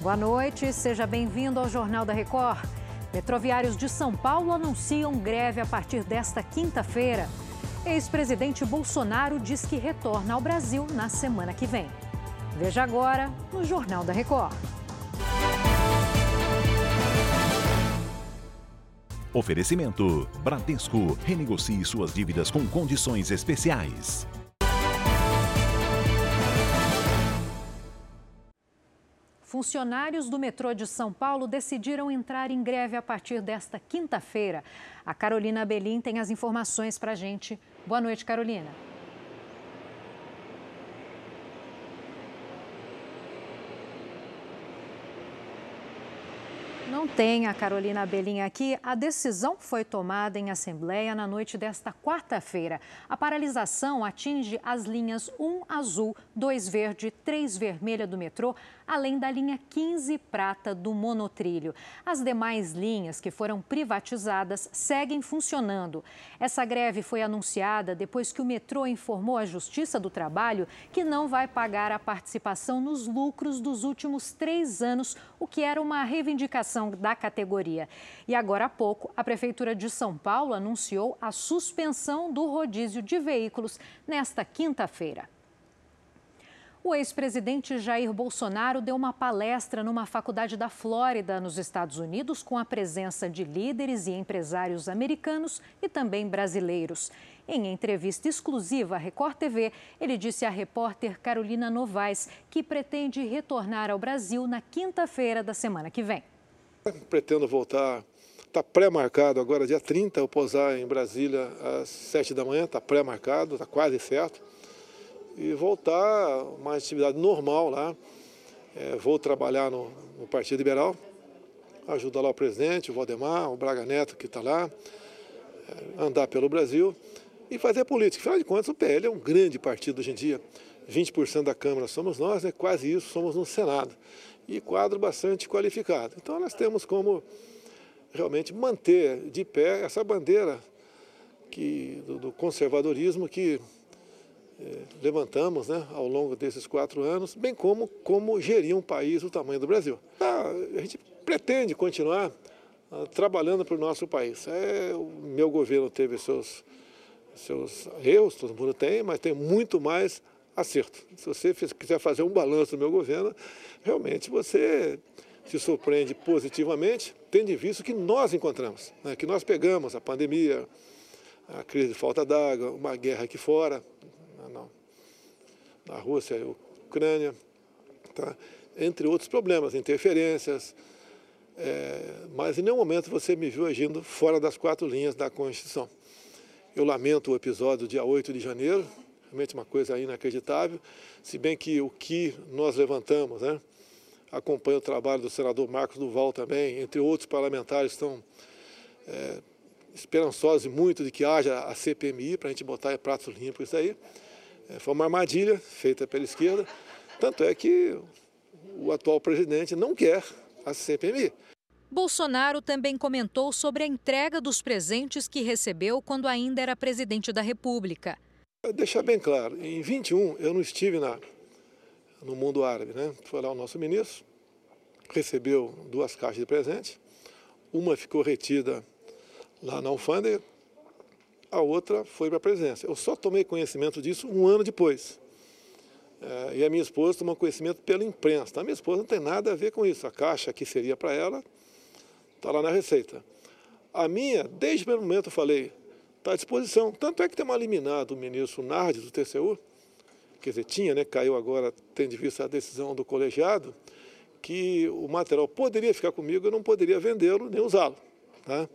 Boa noite, seja bem-vindo ao Jornal da Record. Metroviários de São Paulo anunciam greve a partir desta quinta-feira. Ex-presidente Bolsonaro diz que retorna ao Brasil na semana que vem. Veja agora no Jornal da Record. Oferecimento: Bradesco. Renegocie suas dívidas com condições especiais. Funcionários do metrô de São Paulo decidiram entrar em greve a partir desta quinta-feira. A Carolina Belim tem as informações para a gente. Boa noite, Carolina. Não tem a Carolina Belinha aqui. A decisão foi tomada em assembleia na noite desta quarta-feira. A paralisação atinge as linhas 1 azul, 2 verde, 3 vermelha do metrô, além da linha 15 prata do monotrilho. As demais linhas que foram privatizadas seguem funcionando. Essa greve foi anunciada depois que o metrô informou à Justiça do Trabalho que não vai pagar a participação nos lucros dos últimos três anos, o que era uma reivindicação da categoria. E agora há pouco, a Prefeitura de São Paulo anunciou a suspensão do rodízio de veículos nesta quinta-feira. O ex-presidente Jair Bolsonaro deu uma palestra numa faculdade da Flórida, nos Estados Unidos, com a presença de líderes e empresários americanos e também brasileiros. Em entrevista exclusiva à Record TV, ele disse à repórter Carolina Novaes que pretende retornar ao Brasil na quinta-feira da semana que vem. Pretendo voltar Está pré-marcado agora, dia 30, eu pousar em Brasília às 7 da manhã, está pré-marcado, está quase certo e voltar uma atividade normal lá. É, vou trabalhar no, no, Partido Liberal, ajudar lá o presidente, o Valdemar, o Braga Neto que está lá, é, andar pelo Brasil e fazer política. Afinal de contas, o PL é um grande partido hoje em dia. 20% da Câmara somos nós, né? quase isso somos no Senado. E quadro bastante qualificado. Então nós temos como realmente manter de pé essa bandeira que, do, do conservadorismo que levantamos né, ao longo desses quatro anos, bem como como gerir um país do tamanho do Brasil. Ah, a gente pretende continuar ah, trabalhando para o nosso país. É, o meu governo teve seus, seus erros, todo mundo tem, mas tem muito mais acerto. Se você quiser fazer um balanço do meu governo, realmente você se surpreende positivamente, tendo em vista que nós encontramos, né, que nós pegamos a pandemia, a crise de falta d'água, uma guerra aqui fora, na Rússia e Ucrânia, tá? entre outros problemas, interferências. É, mas em nenhum momento você me viu agindo fora das quatro linhas da Constituição. Eu lamento o episódio dia 8 de janeiro, realmente uma coisa inacreditável, se bem que o que nós levantamos, né, acompanha o trabalho do senador Marcos Duval também, entre outros parlamentares estão é, esperançosos muito de que haja a CPMI para a gente botar em pratos limpos isso aí. É, foi uma armadilha feita pela esquerda, tanto é que o atual presidente não quer a CPMI. Bolsonaro também comentou sobre a entrega dos presentes que recebeu quando ainda era presidente da República. Deixar bem claro, em 21 eu não estive na, no mundo árabe, né? Foi lá o nosso ministro, recebeu duas caixas de presente, uma ficou retida lá na alfândega, a outra foi para a presidência. Eu só tomei conhecimento disso um ano depois. É, e a minha esposa tomou conhecimento pela imprensa. A minha esposa não tem nada a ver com isso. A caixa que seria para ela está lá na Receita. A minha, desde o primeiro momento, eu falei, está à disposição. Tanto é que tem uma liminar do ministro Nardes, do TCU, quer dizer, tinha, né, caiu agora, tendo de vista a decisão do colegiado, que o material poderia ficar comigo, eu não poderia vendê-lo nem usá-lo. Tá?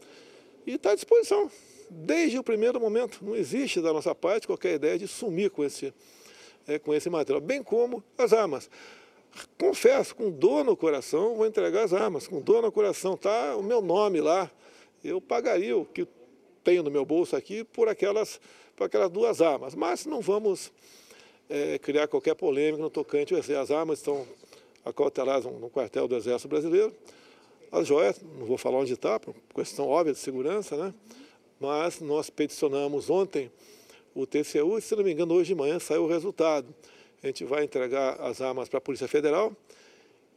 E está à disposição desde o primeiro momento. Não existe da nossa parte qualquer ideia de sumir com esse, é, com esse material, bem como as armas. Confesso, com dor no coração, vou entregar as armas. Com dor no coração, tá o meu nome lá. Eu pagaria o que tenho no meu bolso aqui por aquelas, por aquelas duas armas. Mas não vamos é, criar qualquer polêmica no tocante. As armas estão acauteladas no quartel do Exército Brasileiro. As joias, não vou falar onde está, por questão óbvia de segurança, né? Mas nós peticionamos ontem o TCU e, se não me engano, hoje de manhã saiu o resultado. A gente vai entregar as armas para a Polícia Federal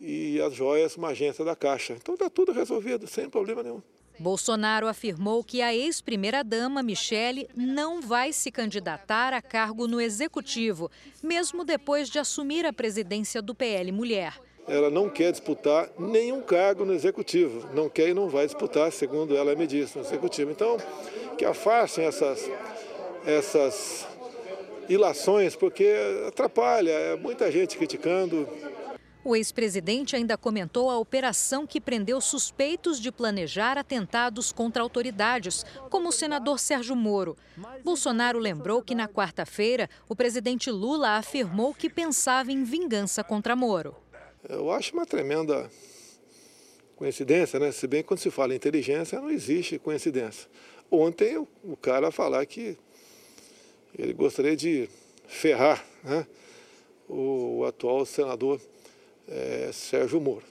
e as joias uma agência da Caixa. Então está tudo resolvido, sem problema nenhum. Bolsonaro afirmou que a ex-primeira-dama, Michele, não vai se candidatar a cargo no executivo, mesmo depois de assumir a presidência do PL Mulher. Ela não quer disputar nenhum cargo no executivo, não quer e não vai disputar, segundo ela me disse, no executivo. Então, que afastem essas, essas ilações, porque atrapalha, é muita gente criticando, o ex-presidente ainda comentou a operação que prendeu suspeitos de planejar atentados contra autoridades, como o senador Sérgio Moro. Bolsonaro lembrou que na quarta-feira o presidente Lula afirmou que pensava em vingança contra Moro. Eu acho uma tremenda coincidência, né? Se bem que quando se fala em inteligência, não existe coincidência. Ontem o cara falar que ele gostaria de ferrar né? o atual senador é, Sérgio Moro.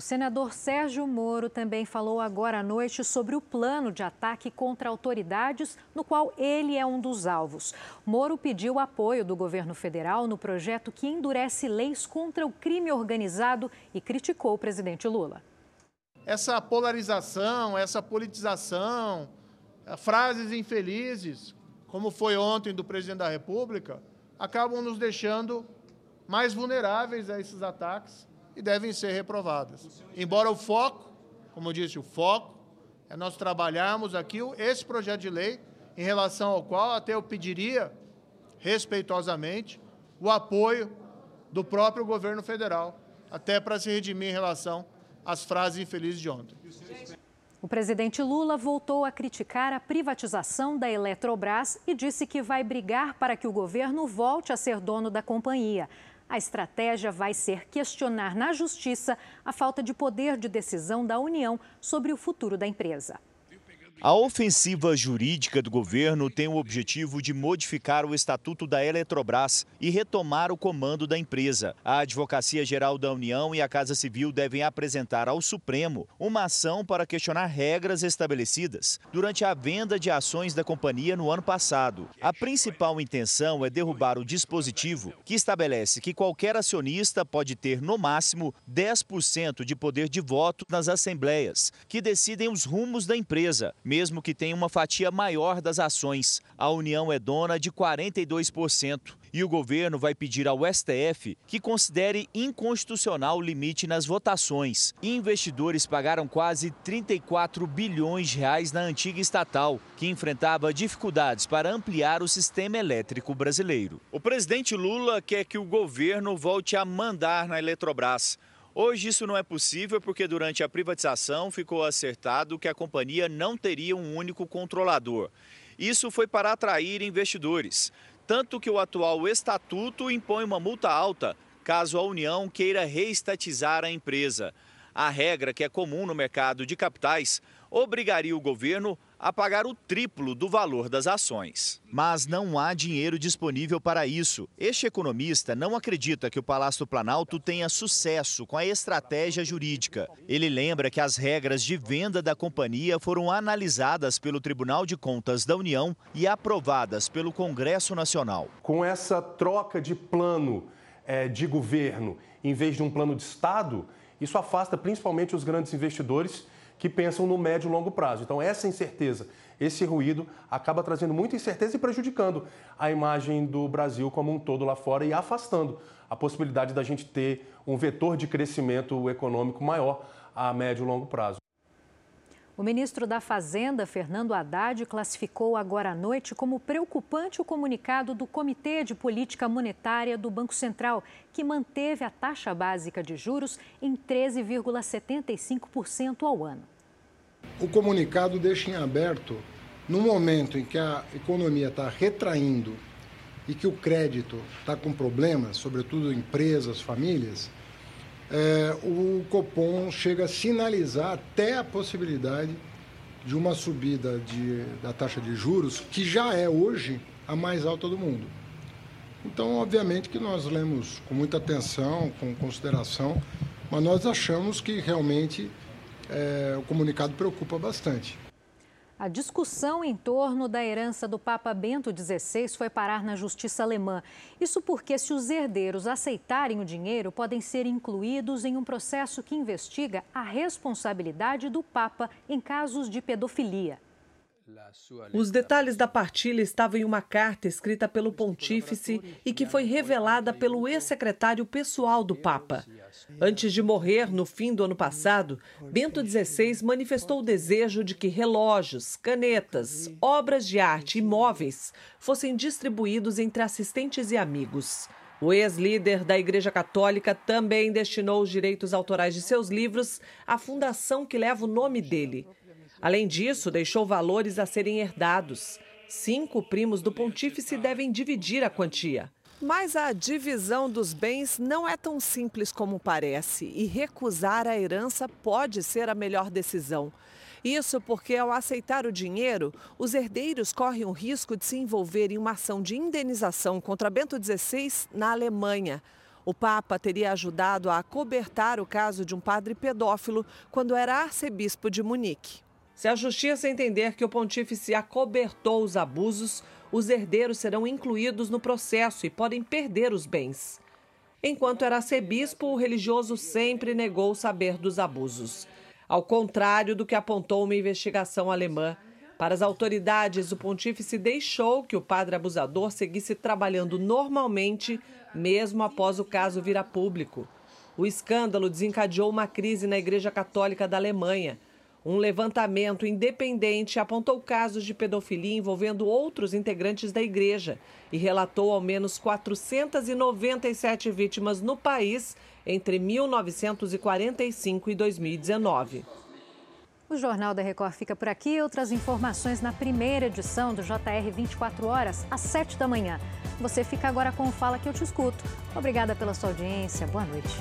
O senador Sérgio Moro também falou agora à noite sobre o plano de ataque contra autoridades, no qual ele é um dos alvos. Moro pediu apoio do governo federal no projeto que endurece leis contra o crime organizado e criticou o presidente Lula. Essa polarização, essa politização, frases infelizes, como foi ontem do presidente da República, acabam nos deixando mais vulneráveis a esses ataques e devem ser reprovadas. Embora o foco, como eu disse, o foco é nós trabalharmos aqui esse projeto de lei em relação ao qual até eu pediria respeitosamente o apoio do próprio governo federal, até para se redimir em relação às frases infelizes de ontem. O presidente Lula voltou a criticar a privatização da Eletrobras e disse que vai brigar para que o governo volte a ser dono da companhia. A estratégia vai ser questionar na Justiça a falta de poder de decisão da União sobre o futuro da empresa. A ofensiva jurídica do governo tem o objetivo de modificar o estatuto da Eletrobras e retomar o comando da empresa. A Advocacia Geral da União e a Casa Civil devem apresentar ao Supremo uma ação para questionar regras estabelecidas durante a venda de ações da companhia no ano passado. A principal intenção é derrubar o dispositivo que estabelece que qualquer acionista pode ter, no máximo, 10% de poder de voto nas assembleias, que decidem os rumos da empresa mesmo que tenha uma fatia maior das ações. A União é dona de 42% e o governo vai pedir ao STF que considere inconstitucional o limite nas votações. Investidores pagaram quase 34 bilhões de reais na antiga estatal, que enfrentava dificuldades para ampliar o sistema elétrico brasileiro. O presidente Lula quer que o governo volte a mandar na Eletrobras. Hoje isso não é possível porque durante a privatização ficou acertado que a companhia não teria um único controlador. Isso foi para atrair investidores, tanto que o atual estatuto impõe uma multa alta caso a União queira reestatizar a empresa. A regra, que é comum no mercado de capitais, obrigaria o governo a pagar o triplo do valor das ações. Mas não há dinheiro disponível para isso. Este economista não acredita que o Palácio do Planalto tenha sucesso com a estratégia jurídica. Ele lembra que as regras de venda da companhia foram analisadas pelo Tribunal de Contas da União e aprovadas pelo Congresso Nacional. Com essa troca de plano é, de governo em vez de um plano de Estado, isso afasta principalmente os grandes investidores que pensam no médio e longo prazo. Então, essa incerteza, esse ruído, acaba trazendo muita incerteza e prejudicando a imagem do Brasil como um todo lá fora e afastando a possibilidade da gente ter um vetor de crescimento econômico maior a médio e longo prazo. O ministro da Fazenda, Fernando Haddad, classificou agora à noite como preocupante o comunicado do Comitê de Política Monetária do Banco Central, que manteve a taxa básica de juros em 13,75% ao ano. O comunicado deixa em aberto, no momento em que a economia está retraindo e que o crédito está com problemas, sobretudo empresas, famílias, é, o Copom chega a sinalizar até a possibilidade de uma subida de, da taxa de juros, que já é hoje a mais alta do mundo. Então, obviamente que nós lemos com muita atenção, com consideração, mas nós achamos que realmente é, o comunicado preocupa bastante. A discussão em torno da herança do Papa Bento XVI foi parar na justiça alemã. Isso porque, se os herdeiros aceitarem o dinheiro, podem ser incluídos em um processo que investiga a responsabilidade do Papa em casos de pedofilia. Os detalhes da partilha estavam em uma carta escrita pelo pontífice e que foi revelada pelo ex-secretário pessoal do Papa. Antes de morrer, no fim do ano passado, Bento XVI manifestou o desejo de que relógios, canetas, obras de arte e móveis fossem distribuídos entre assistentes e amigos. O ex-líder da Igreja Católica também destinou os direitos autorais de seus livros à fundação que leva o nome dele. Além disso, deixou valores a serem herdados. Cinco primos do pontífice devem dividir a quantia. Mas a divisão dos bens não é tão simples como parece e recusar a herança pode ser a melhor decisão. Isso porque, ao aceitar o dinheiro, os herdeiros correm o risco de se envolver em uma ação de indenização contra Bento XVI na Alemanha. O Papa teria ajudado a acobertar o caso de um padre pedófilo quando era arcebispo de Munique. Se a justiça entender que o pontífice acobertou os abusos, os herdeiros serão incluídos no processo e podem perder os bens. Enquanto era arcebispo, o religioso sempre negou saber dos abusos. Ao contrário do que apontou uma investigação alemã, para as autoridades, o pontífice deixou que o padre abusador seguisse trabalhando normalmente, mesmo após o caso vir a público. O escândalo desencadeou uma crise na Igreja Católica da Alemanha um levantamento independente apontou casos de pedofilia envolvendo outros integrantes da igreja e relatou ao menos 497 vítimas no país entre 1945 e 2019. O Jornal da Record fica por aqui. Outras informações na primeira edição do JR 24 horas, às 7 da manhã. Você fica agora com o Fala que eu te escuto. Obrigada pela sua audiência. Boa noite.